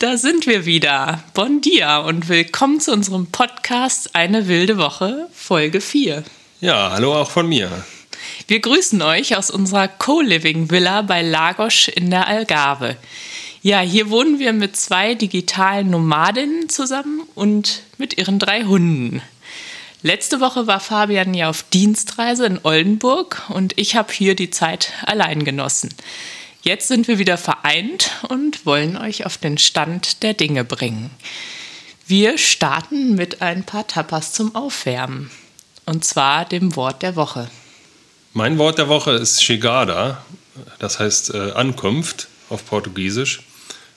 Da sind wir wieder. Bon dia und willkommen zu unserem Podcast Eine wilde Woche, Folge 4. Ja, hallo auch von mir. Wir grüßen euch aus unserer Co-Living Villa bei Lagos in der Algarve. Ja, hier wohnen wir mit zwei digitalen Nomadinnen zusammen und mit ihren drei Hunden. Letzte Woche war Fabian ja auf Dienstreise in Oldenburg und ich habe hier die Zeit allein genossen. Jetzt sind wir wieder vereint und wollen euch auf den Stand der Dinge bringen. Wir starten mit ein paar Tapas zum Aufwärmen. Und zwar dem Wort der Woche. Mein Wort der Woche ist Chegada, das heißt äh, Ankunft auf Portugiesisch.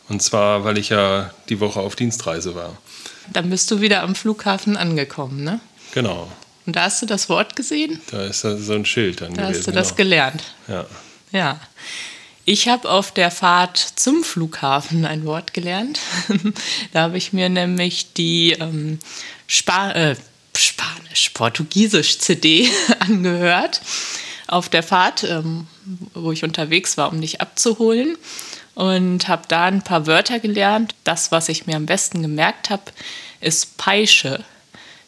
Und zwar, weil ich ja die Woche auf Dienstreise war. Dann bist du wieder am Flughafen angekommen, ne? Genau. Und da hast du das Wort gesehen? Da ist so ein Schild dann da gewesen. Da hast du das genau. gelernt. Ja. Ja. Ich habe auf der Fahrt zum Flughafen ein Wort gelernt. da habe ich mir nämlich die ähm, Spa äh, Spanisch, Portugiesisch CD angehört auf der Fahrt, ähm, wo ich unterwegs war, um dich abzuholen. Und habe da ein paar Wörter gelernt. Das, was ich mir am besten gemerkt habe, ist Peische.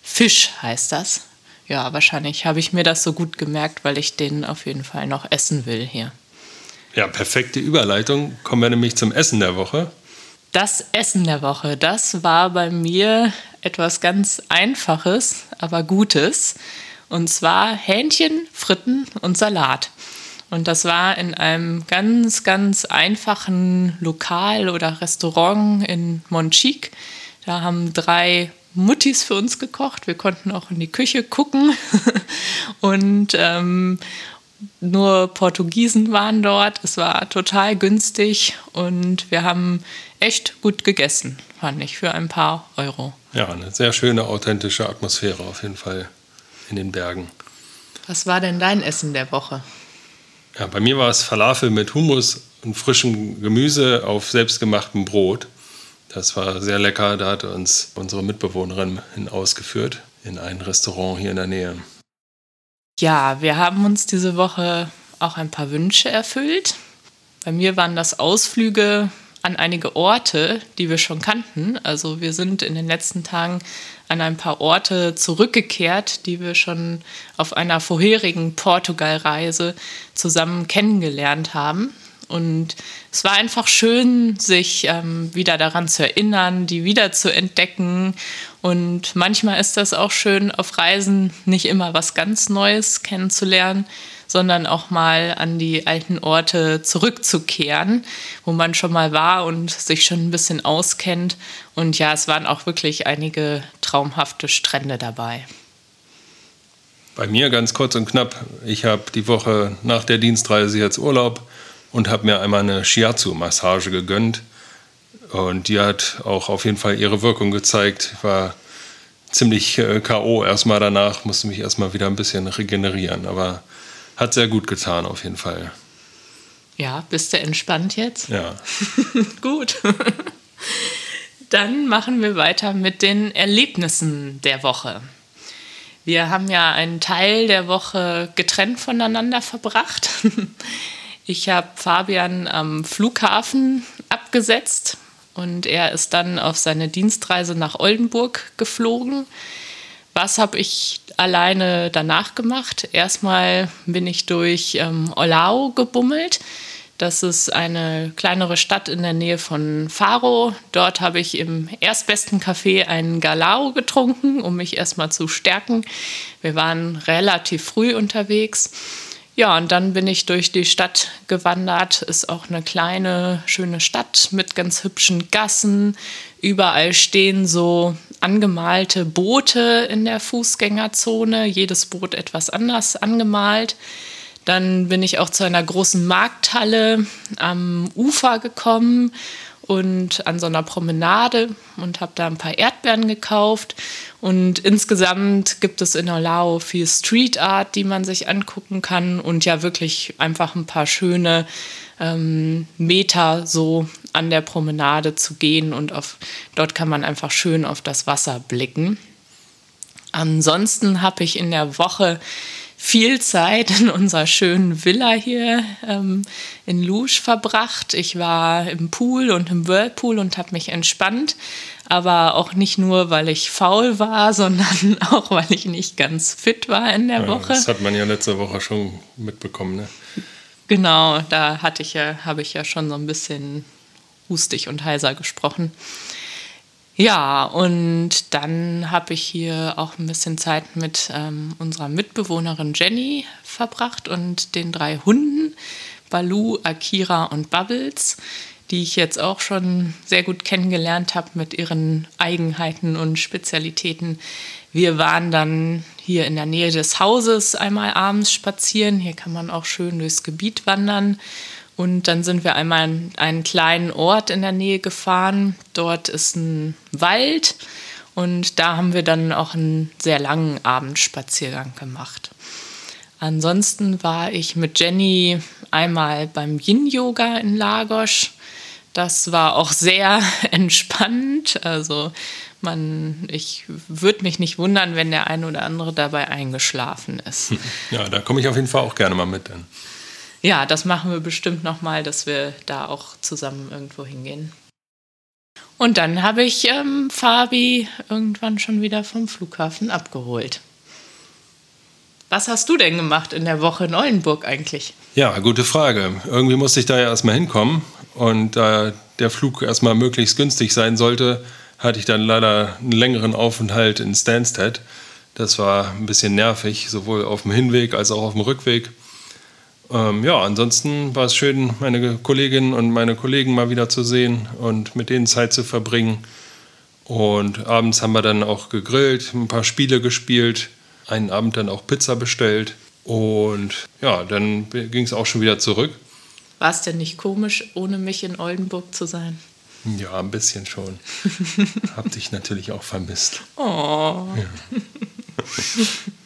Fisch heißt das. Ja, wahrscheinlich habe ich mir das so gut gemerkt, weil ich den auf jeden Fall noch essen will hier. Ja, perfekte Überleitung. Kommen wir nämlich zum Essen der Woche. Das Essen der Woche, das war bei mir etwas ganz Einfaches, aber Gutes. Und zwar Hähnchen, Fritten und Salat. Und das war in einem ganz, ganz einfachen Lokal oder Restaurant in Monchique. Da haben drei Muttis für uns gekocht. Wir konnten auch in die Küche gucken. und ähm, nur Portugiesen waren dort. Es war total günstig und wir haben echt gut gegessen, fand ich, für ein paar Euro. Ja, eine sehr schöne, authentische Atmosphäre auf jeden Fall in den Bergen. Was war denn dein Essen der Woche? Ja, bei mir war es Falafel mit Hummus und frischem Gemüse auf selbstgemachtem Brot. Das war sehr lecker. Da hat uns unsere Mitbewohnerin hin ausgeführt in ein Restaurant hier in der Nähe. Ja, wir haben uns diese Woche auch ein paar Wünsche erfüllt. Bei mir waren das Ausflüge an einige Orte, die wir schon kannten. Also wir sind in den letzten Tagen an ein paar Orte zurückgekehrt, die wir schon auf einer vorherigen Portugal-Reise zusammen kennengelernt haben. Und es war einfach schön, sich ähm, wieder daran zu erinnern, die wieder zu entdecken. Und manchmal ist das auch schön, auf Reisen nicht immer was ganz Neues kennenzulernen, sondern auch mal an die alten Orte zurückzukehren, wo man schon mal war und sich schon ein bisschen auskennt. Und ja, es waren auch wirklich einige traumhafte Strände dabei. Bei mir ganz kurz und knapp. Ich habe die Woche nach der Dienstreise jetzt Urlaub und habe mir einmal eine Shiatsu-Massage gegönnt. Und die hat auch auf jeden Fall ihre Wirkung gezeigt. Ich war ziemlich äh, K.O. erstmal danach, musste mich erstmal wieder ein bisschen regenerieren. Aber hat sehr gut getan, auf jeden Fall. Ja, bist du entspannt jetzt? Ja. gut. Dann machen wir weiter mit den Erlebnissen der Woche. Wir haben ja einen Teil der Woche getrennt voneinander verbracht. Ich habe Fabian am Flughafen abgesetzt und er ist dann auf seine Dienstreise nach Oldenburg geflogen. Was habe ich alleine danach gemacht? Erstmal bin ich durch ähm, Olau gebummelt. Das ist eine kleinere Stadt in der Nähe von Faro. Dort habe ich im erstbesten Café einen Galao getrunken, um mich erstmal zu stärken. Wir waren relativ früh unterwegs. Ja, und dann bin ich durch die Stadt gewandert. Ist auch eine kleine, schöne Stadt mit ganz hübschen Gassen. Überall stehen so angemalte Boote in der Fußgängerzone. Jedes Boot etwas anders angemalt. Dann bin ich auch zu einer großen Markthalle am Ufer gekommen und an so einer Promenade und habe da ein paar Erdbeeren gekauft. Und insgesamt gibt es in Olao viel Street Art, die man sich angucken kann und ja wirklich einfach ein paar schöne ähm, Meter so an der Promenade zu gehen und auf, dort kann man einfach schön auf das Wasser blicken. Ansonsten habe ich in der Woche viel Zeit in unserer schönen Villa hier ähm, in Lusch verbracht. Ich war im Pool und im Whirlpool und habe mich entspannt. Aber auch nicht nur, weil ich faul war, sondern auch, weil ich nicht ganz fit war in der ja, Woche. Das hat man ja letzte Woche schon mitbekommen, ne? Genau, da hatte ich ja, habe ich ja schon so ein bisschen hustig und heiser gesprochen. Ja, und dann habe ich hier auch ein bisschen Zeit mit ähm, unserer Mitbewohnerin Jenny verbracht und den drei Hunden, Balu, Akira und Bubbles, die ich jetzt auch schon sehr gut kennengelernt habe mit ihren Eigenheiten und Spezialitäten. Wir waren dann hier in der Nähe des Hauses einmal abends spazieren. Hier kann man auch schön durchs Gebiet wandern und dann sind wir einmal in einen kleinen Ort in der Nähe gefahren. Dort ist ein Wald und da haben wir dann auch einen sehr langen Abendspaziergang gemacht. Ansonsten war ich mit Jenny einmal beim Yin-Yoga in Lagos. Das war auch sehr entspannend. Also man, ich würde mich nicht wundern, wenn der ein oder andere dabei eingeschlafen ist. Ja, da komme ich auf jeden Fall auch gerne mal mit. Dann ja, das machen wir bestimmt nochmal, dass wir da auch zusammen irgendwo hingehen. Und dann habe ich ähm, Fabi irgendwann schon wieder vom Flughafen abgeholt. Was hast du denn gemacht in der Woche in Oldenburg eigentlich? Ja, gute Frage. Irgendwie musste ich da ja erstmal hinkommen. Und da der Flug erstmal möglichst günstig sein sollte, hatte ich dann leider einen längeren Aufenthalt in Stansted. Das war ein bisschen nervig, sowohl auf dem Hinweg als auch auf dem Rückweg. Ähm, ja, ansonsten war es schön, meine Kolleginnen und meine Kollegen mal wieder zu sehen und mit denen Zeit zu verbringen. Und abends haben wir dann auch gegrillt, ein paar Spiele gespielt, einen Abend dann auch Pizza bestellt. Und ja, dann ging es auch schon wieder zurück. War es denn nicht komisch, ohne mich in Oldenburg zu sein? Ja, ein bisschen schon. Hab dich natürlich auch vermisst. Oh. Ja.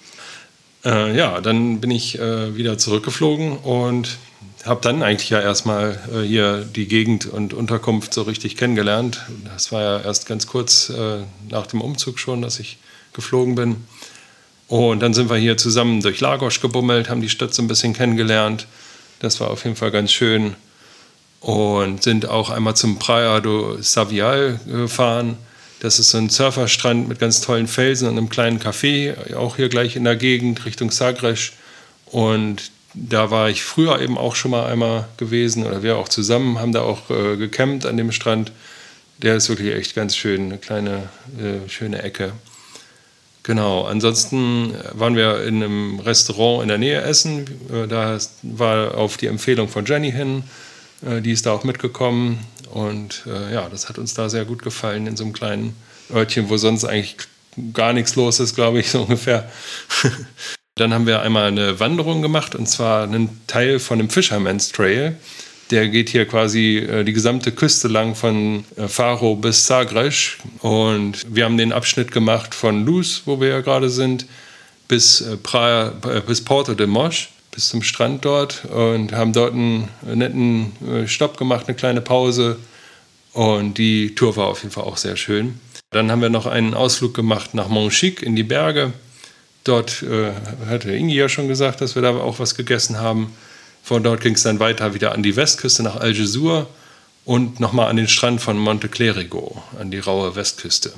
Äh, ja, dann bin ich äh, wieder zurückgeflogen und habe dann eigentlich ja erstmal äh, hier die Gegend und Unterkunft so richtig kennengelernt. Das war ja erst ganz kurz äh, nach dem Umzug schon, dass ich geflogen bin. Und dann sind wir hier zusammen durch Lagos gebummelt, haben die Stadt so ein bisschen kennengelernt. Das war auf jeden Fall ganz schön. Und sind auch einmal zum Praia do Savial gefahren das ist so ein Surferstrand mit ganz tollen Felsen und einem kleinen Café, auch hier gleich in der Gegend Richtung Sagres. Und da war ich früher eben auch schon mal einmal gewesen oder wir auch zusammen, haben da auch äh, gecampt an dem Strand. Der ist wirklich echt ganz schön, eine kleine, äh, schöne Ecke. Genau, ansonsten waren wir in einem Restaurant in der Nähe essen. Äh, da war auf die Empfehlung von Jenny hin. Äh, die ist da auch mitgekommen. Und äh, ja, das hat uns da sehr gut gefallen in so einem kleinen Örtchen, wo sonst eigentlich gar nichts los ist, glaube ich, so ungefähr. Dann haben wir einmal eine Wanderung gemacht und zwar einen Teil von dem Fisherman's Trail. Der geht hier quasi äh, die gesamte Küste lang von äh, Faro bis Sagres. Und wir haben den Abschnitt gemacht von Luz, wo wir ja gerade sind, bis, äh, Praia, äh, bis Porto de Mosch bis zum Strand dort und haben dort einen netten äh, Stopp gemacht, eine kleine Pause. Und die Tour war auf jeden Fall auch sehr schön. Dann haben wir noch einen Ausflug gemacht nach Montchic in die Berge. Dort äh, hatte Ingi ja schon gesagt, dass wir da auch was gegessen haben. Von dort ging es dann weiter wieder an die Westküste nach Algesur und nochmal an den Strand von Monte Clerigo, an die raue Westküste.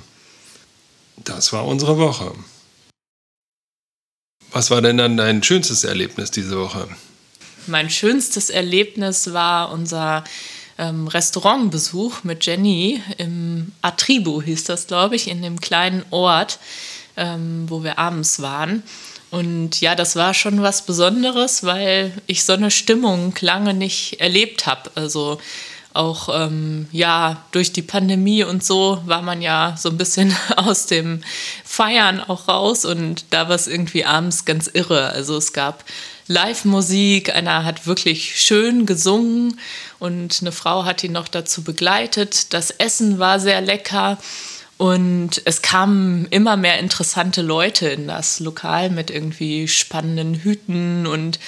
Das war unsere Woche. Was war denn dann dein schönstes Erlebnis diese Woche? Mein schönstes Erlebnis war unser ähm, Restaurantbesuch mit Jenny im Atribu, hieß das, glaube ich, in dem kleinen Ort, ähm, wo wir abends waren. Und ja, das war schon was Besonderes, weil ich so eine Stimmung lange nicht erlebt habe. Also auch ähm, ja durch die Pandemie und so war man ja so ein bisschen aus dem Feiern auch raus und da war es irgendwie abends ganz irre. Also es gab Live-Musik, einer hat wirklich schön gesungen und eine Frau hat ihn noch dazu begleitet. Das Essen war sehr lecker. Und es kamen immer mehr interessante Leute in das Lokal mit irgendwie spannenden Hüten und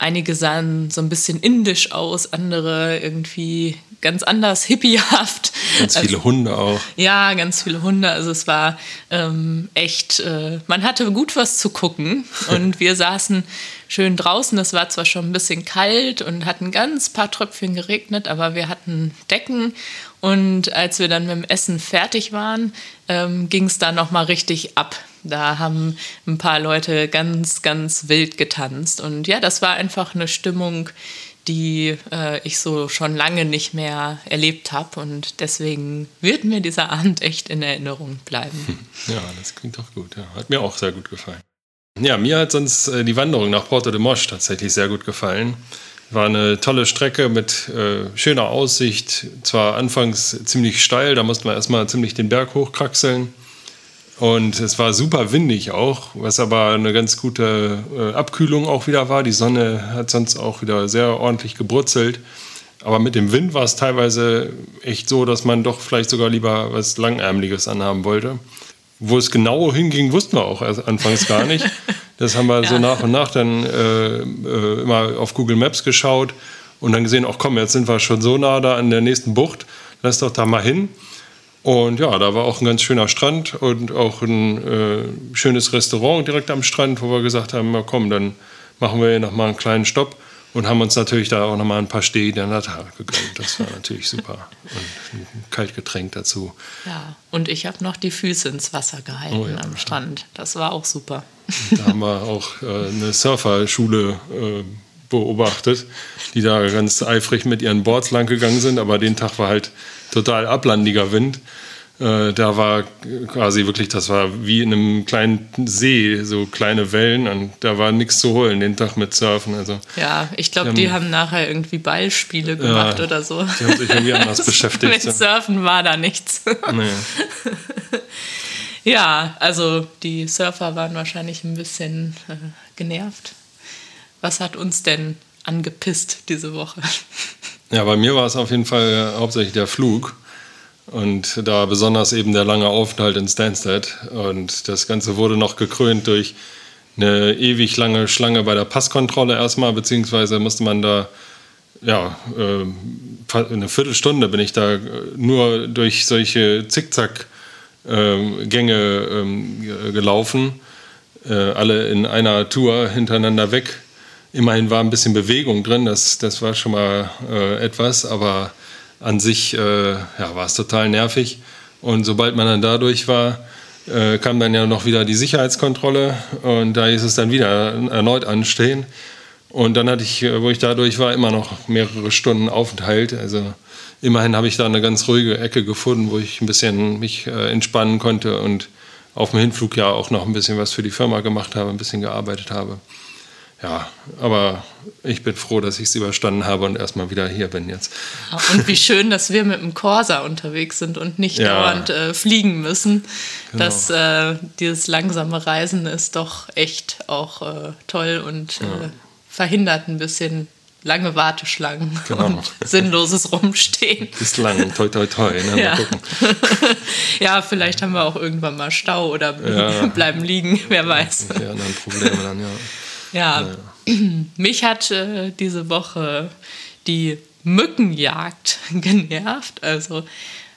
einige sahen so ein bisschen indisch aus, andere irgendwie ganz anders, hippiehaft. Ganz viele also, Hunde auch. Ja, ganz viele Hunde. Also es war ähm, echt, äh, man hatte gut was zu gucken und wir saßen schön draußen. Es war zwar schon ein bisschen kalt und hatten ganz paar Tröpfchen geregnet, aber wir hatten Decken und als wir dann mit dem Essen fertig waren, ähm, ging es da nochmal richtig ab. Da haben ein paar Leute ganz, ganz wild getanzt. Und ja, das war einfach eine Stimmung, die äh, ich so schon lange nicht mehr erlebt habe. Und deswegen wird mir dieser Abend echt in Erinnerung bleiben. Ja, das klingt doch gut. Ja. Hat mir auch sehr gut gefallen. Ja, mir hat sonst äh, die Wanderung nach Porto de Mosch tatsächlich sehr gut gefallen. War eine tolle Strecke mit äh, schöner Aussicht. Zwar anfangs ziemlich steil, da musste man erstmal ziemlich den Berg hochkraxeln. Und es war super windig auch, was aber eine ganz gute äh, Abkühlung auch wieder war. Die Sonne hat sonst auch wieder sehr ordentlich gebrutzelt. Aber mit dem Wind war es teilweise echt so, dass man doch vielleicht sogar lieber was Langärmeliges anhaben wollte. Wo es genau hinging, wussten wir auch anfangs gar nicht. Das haben wir ja. so nach und nach dann äh, äh, immer auf Google Maps geschaut und dann gesehen, ach komm, jetzt sind wir schon so nah da an der nächsten Bucht, lass doch da mal hin. Und ja, da war auch ein ganz schöner Strand und auch ein äh, schönes Restaurant direkt am Strand, wo wir gesagt haben, na komm, dann machen wir hier nochmal einen kleinen Stopp und haben uns natürlich da auch nochmal ein paar Steh der Natal gegönnt. Das war natürlich super. Und ein Kaltgetränk dazu. Ja, und ich habe noch die Füße ins Wasser gehalten oh, ja, am Strand. Das war auch super. Da haben wir auch äh, eine Surferschule äh, beobachtet, die da ganz eifrig mit ihren Boards lang gegangen sind, aber den Tag war halt total ablandiger Wind. Äh, da war quasi wirklich, das war wie in einem kleinen See, so kleine Wellen und da war nichts zu holen den Tag mit Surfen. Also, ja, ich glaube, die haben nachher irgendwie Ballspiele gemacht ja, oder so. Die haben sich irgendwie anders beschäftigt. mit Surfen war da nichts. Nee. ja, also die Surfer waren wahrscheinlich ein bisschen äh, genervt. Was hat uns denn angepisst diese Woche? Ja, bei mir war es auf jeden Fall hauptsächlich der Flug. Und da besonders eben der lange Aufenthalt in Stansted. Und das Ganze wurde noch gekrönt durch eine ewig lange Schlange bei der Passkontrolle erstmal, beziehungsweise musste man da, ja, äh, eine Viertelstunde bin ich da nur durch solche Zickzack-Gänge ähm, gelaufen, äh, alle in einer Tour hintereinander weg Immerhin war ein bisschen Bewegung drin, das, das war schon mal äh, etwas, aber an sich äh, ja, war es total nervig. Und sobald man dann dadurch war, äh, kam dann ja noch wieder die Sicherheitskontrolle und da hieß es dann wieder erneut anstehen. Und dann hatte ich, wo ich dadurch war, immer noch mehrere Stunden Aufenthalt. Also immerhin habe ich da eine ganz ruhige Ecke gefunden, wo ich ein bisschen mich äh, entspannen konnte und auf dem Hinflug ja auch noch ein bisschen was für die Firma gemacht habe, ein bisschen gearbeitet habe ja, aber ich bin froh, dass ich es überstanden habe und erstmal wieder hier bin jetzt. Und wie schön, dass wir mit dem Corsa unterwegs sind und nicht ja. dauernd äh, fliegen müssen. Genau. Dass äh, dieses langsame Reisen ist doch echt auch äh, toll und ja. Äh, verhindert ein bisschen lange Warteschlangen genau. und sinnloses Rumstehen. Bislang, toi toi toi. Ne? Ja. ja, vielleicht haben wir auch irgendwann mal Stau oder ja. bleiben liegen, wer weiß. Ja, dann Probleme dann, ja. Ja, naja. mich hat äh, diese Woche die Mückenjagd genervt. Also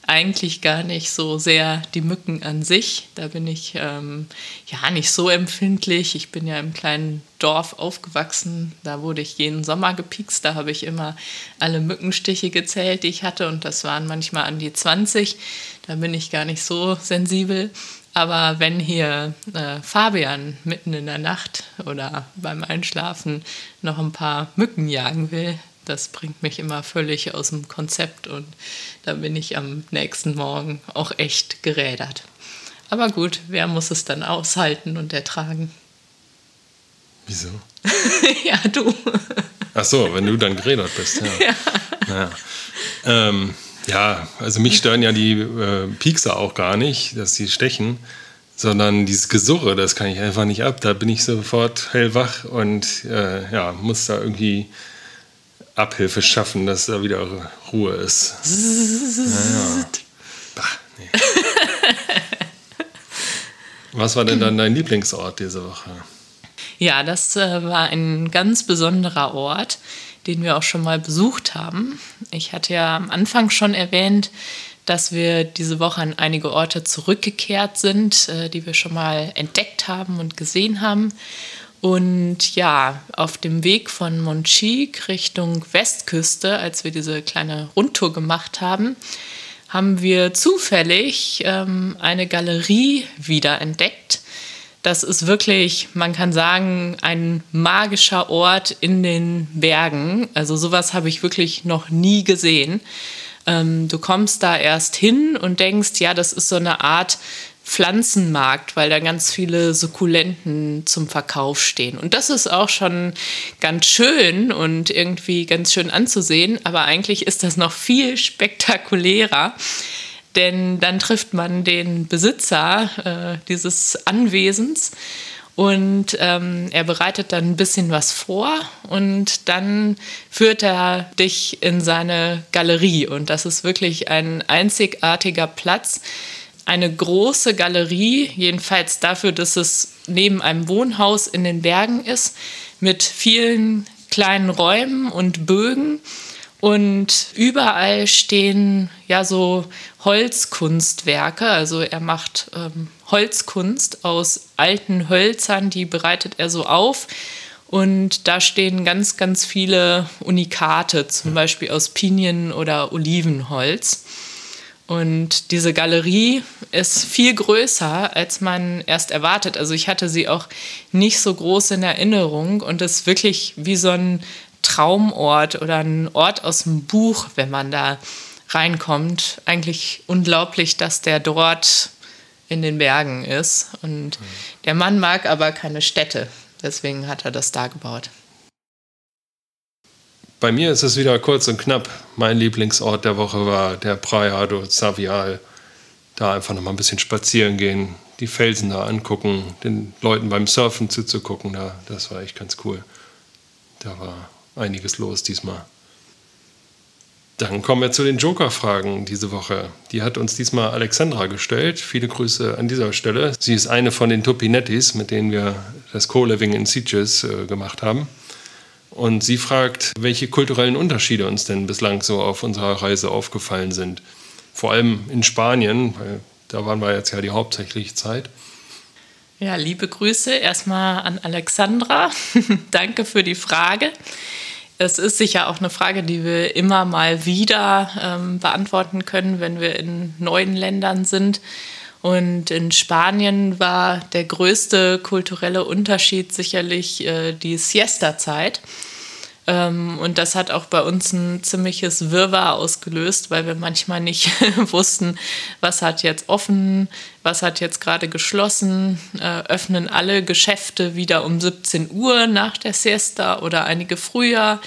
eigentlich gar nicht so sehr die Mücken an sich. Da bin ich ähm, ja nicht so empfindlich. Ich bin ja im kleinen Dorf aufgewachsen. Da wurde ich jeden Sommer gepikst. Da habe ich immer alle Mückenstiche gezählt, die ich hatte. Und das waren manchmal an die 20. Da bin ich gar nicht so sensibel. Aber wenn hier äh, Fabian mitten in der Nacht oder beim Einschlafen noch ein paar Mücken jagen will, das bringt mich immer völlig aus dem Konzept und da bin ich am nächsten Morgen auch echt gerädert. Aber gut, wer muss es dann aushalten und ertragen? Wieso? ja, du. Ach so, wenn du dann geredet bist, ja. Ja, ja. Ähm, ja also mich stören ja die äh, Piekser auch gar nicht, dass sie stechen, sondern dieses Gesurre, das kann ich einfach nicht ab. Da bin ich sofort hellwach und äh, ja, muss da irgendwie Abhilfe schaffen, dass da wieder Ruhe ist. Ja, bah, nee. Was war denn dann dein Lieblingsort diese Woche? Ja, das äh, war ein ganz besonderer Ort, den wir auch schon mal besucht haben. Ich hatte ja am Anfang schon erwähnt, dass wir diese Woche an einige Orte zurückgekehrt sind, äh, die wir schon mal entdeckt haben und gesehen haben. Und ja, auf dem Weg von Monchique Richtung Westküste, als wir diese kleine Rundtour gemacht haben, haben wir zufällig ähm, eine Galerie wiederentdeckt. Das ist wirklich, man kann sagen, ein magischer Ort in den Bergen. Also sowas habe ich wirklich noch nie gesehen. Ähm, du kommst da erst hin und denkst, ja, das ist so eine Art Pflanzenmarkt, weil da ganz viele Sukkulenten zum Verkauf stehen. Und das ist auch schon ganz schön und irgendwie ganz schön anzusehen, aber eigentlich ist das noch viel spektakulärer. Denn dann trifft man den Besitzer äh, dieses Anwesens und ähm, er bereitet dann ein bisschen was vor und dann führt er dich in seine Galerie. Und das ist wirklich ein einzigartiger Platz, eine große Galerie, jedenfalls dafür, dass es neben einem Wohnhaus in den Bergen ist, mit vielen kleinen Räumen und Bögen. Und überall stehen ja so Holzkunstwerke. Also er macht ähm, Holzkunst aus alten Hölzern, die bereitet er so auf. Und da stehen ganz, ganz viele Unikate, zum Beispiel aus Pinien- oder Olivenholz. Und diese Galerie ist viel größer, als man erst erwartet. Also ich hatte sie auch nicht so groß in Erinnerung und ist wirklich wie so ein Traumort oder ein Ort aus dem Buch, wenn man da reinkommt. Eigentlich unglaublich, dass der dort in den Bergen ist. Und der Mann mag aber keine Städte. Deswegen hat er das da gebaut. Bei mir ist es wieder kurz und knapp. Mein Lieblingsort der Woche war der Praia do Savial. Da einfach noch mal ein bisschen spazieren gehen, die Felsen da angucken, den Leuten beim Surfen zuzugucken. Da, das war echt ganz cool. Da war einiges los diesmal. Dann kommen wir zu den Joker-Fragen diese Woche. Die hat uns diesmal Alexandra gestellt. Viele Grüße an dieser Stelle. Sie ist eine von den Tupinettis, mit denen wir das Co-Living in Sitges äh, gemacht haben. Und sie fragt, welche kulturellen Unterschiede uns denn bislang so auf unserer Reise aufgefallen sind. Vor allem in Spanien, weil da waren wir jetzt ja die hauptsächliche Zeit. Ja, liebe Grüße erstmal an Alexandra. Danke für die Frage. Es ist sicher auch eine Frage, die wir immer mal wieder ähm, beantworten können, wenn wir in neuen Ländern sind. Und in Spanien war der größte kulturelle Unterschied sicherlich äh, die Siesta-Zeit. Ähm, und das hat auch bei uns ein ziemliches Wirrwarr ausgelöst, weil wir manchmal nicht wussten, was hat jetzt offen, was hat jetzt gerade geschlossen, äh, öffnen alle Geschäfte wieder um 17 Uhr nach der Siesta oder einige früher.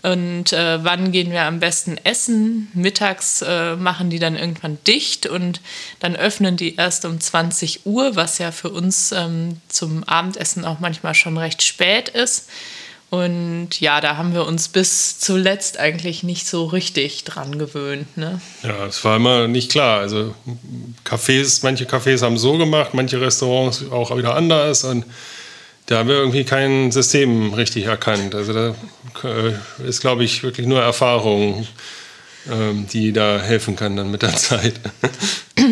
Und äh, wann gehen wir am besten essen? Mittags äh, machen die dann irgendwann dicht und dann öffnen die erst um 20 Uhr, was ja für uns ähm, zum Abendessen auch manchmal schon recht spät ist. Und ja, da haben wir uns bis zuletzt eigentlich nicht so richtig dran gewöhnt. Ne? Ja, es war immer nicht klar. Also Cafés, manche Cafés haben so gemacht, manche Restaurants auch wieder anders. Und da haben wir irgendwie kein System richtig erkannt. Also da äh, ist, glaube ich, wirklich nur Erfahrung, ähm, die da helfen kann dann mit der Zeit.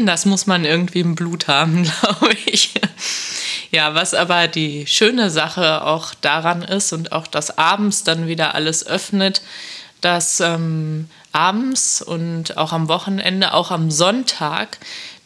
Das muss man irgendwie im Blut haben, glaube ich. Ja, was aber die schöne Sache auch daran ist und auch, dass abends dann wieder alles öffnet, dass ähm, abends und auch am Wochenende, auch am Sonntag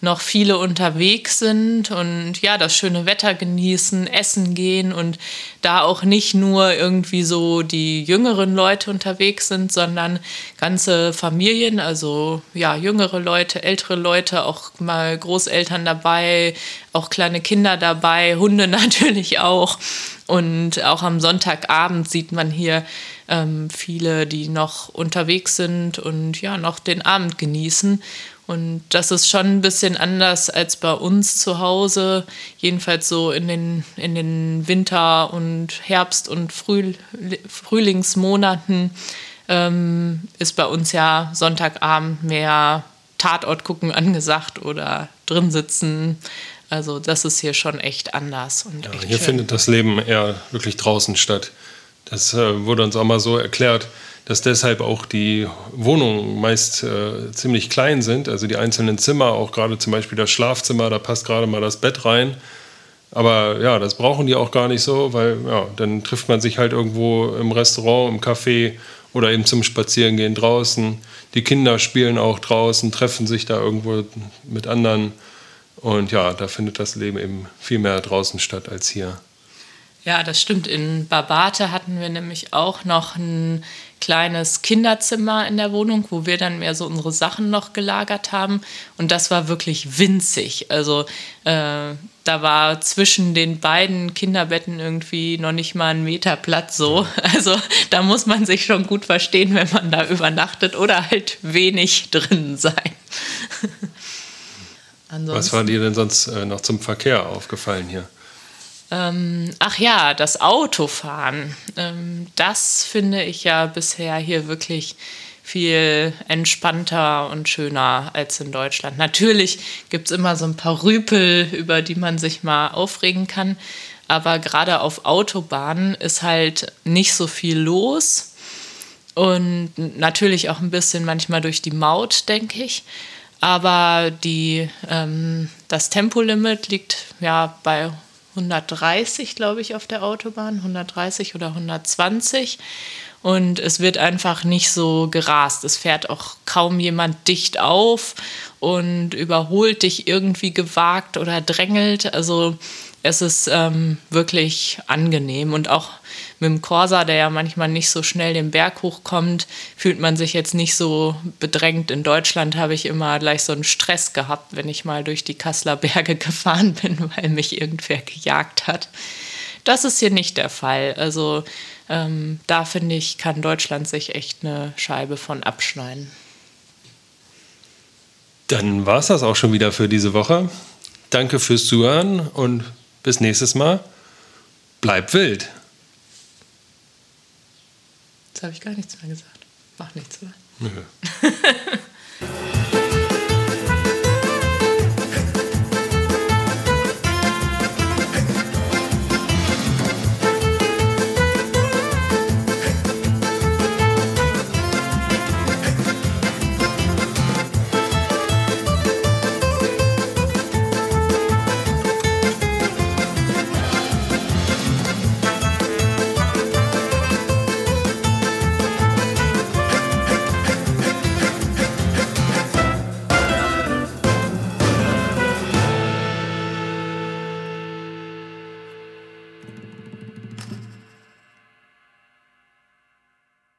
noch viele unterwegs sind und ja, das schöne Wetter genießen, essen gehen und da auch nicht nur irgendwie so die jüngeren Leute unterwegs sind, sondern ganze Familien, also ja, jüngere Leute, ältere Leute, auch mal Großeltern dabei, auch kleine Kinder dabei, Hunde natürlich auch. Und auch am Sonntagabend sieht man hier ähm, viele, die noch unterwegs sind und ja, noch den Abend genießen. Und das ist schon ein bisschen anders als bei uns zu Hause. Jedenfalls so in den, in den Winter- und Herbst- und Früh, Frühlingsmonaten ähm, ist bei uns ja Sonntagabend mehr Tatort gucken angesagt oder drin sitzen. Also das ist hier schon echt anders. Und ja, echt hier schön. findet das Leben eher wirklich draußen statt. Das äh, wurde uns auch mal so erklärt dass deshalb auch die Wohnungen meist äh, ziemlich klein sind. Also die einzelnen Zimmer, auch gerade zum Beispiel das Schlafzimmer, da passt gerade mal das Bett rein. Aber ja, das brauchen die auch gar nicht so, weil ja, dann trifft man sich halt irgendwo im Restaurant, im Café oder eben zum Spazierengehen draußen. Die Kinder spielen auch draußen, treffen sich da irgendwo mit anderen. Und ja, da findet das Leben eben viel mehr draußen statt als hier. Ja, das stimmt. In Barbate hatten wir nämlich auch noch ein kleines Kinderzimmer in der Wohnung, wo wir dann mehr so unsere Sachen noch gelagert haben. Und das war wirklich winzig. Also äh, da war zwischen den beiden Kinderbetten irgendwie noch nicht mal ein Meter Platz so. Also da muss man sich schon gut verstehen, wenn man da übernachtet oder halt wenig drin sein. Was war dir denn sonst äh, noch zum Verkehr aufgefallen hier? Ähm, ach ja, das Autofahren. Ähm, das finde ich ja bisher hier wirklich viel entspannter und schöner als in Deutschland. Natürlich gibt es immer so ein paar Rüpel, über die man sich mal aufregen kann. Aber gerade auf Autobahnen ist halt nicht so viel los. Und natürlich auch ein bisschen manchmal durch die Maut, denke ich. Aber die, ähm, das Tempolimit liegt ja bei 130, glaube ich, auf der Autobahn, 130 oder 120. Und es wird einfach nicht so gerast. Es fährt auch kaum jemand dicht auf und überholt dich irgendwie gewagt oder drängelt. Also es ist ähm, wirklich angenehm. Und auch mit dem Corsa, der ja manchmal nicht so schnell den Berg hochkommt, fühlt man sich jetzt nicht so bedrängt. In Deutschland habe ich immer gleich so einen Stress gehabt, wenn ich mal durch die Kasseler Berge gefahren bin, weil mich irgendwer gejagt hat. Das ist hier nicht der Fall. Also ähm, da finde ich, kann Deutschland sich echt eine Scheibe von abschneiden. Dann war es das auch schon wieder für diese Woche. Danke fürs Zuhören und bis nächstes Mal. Bleib wild. Jetzt habe ich gar nichts mehr gesagt. Mach nichts mehr. Nö.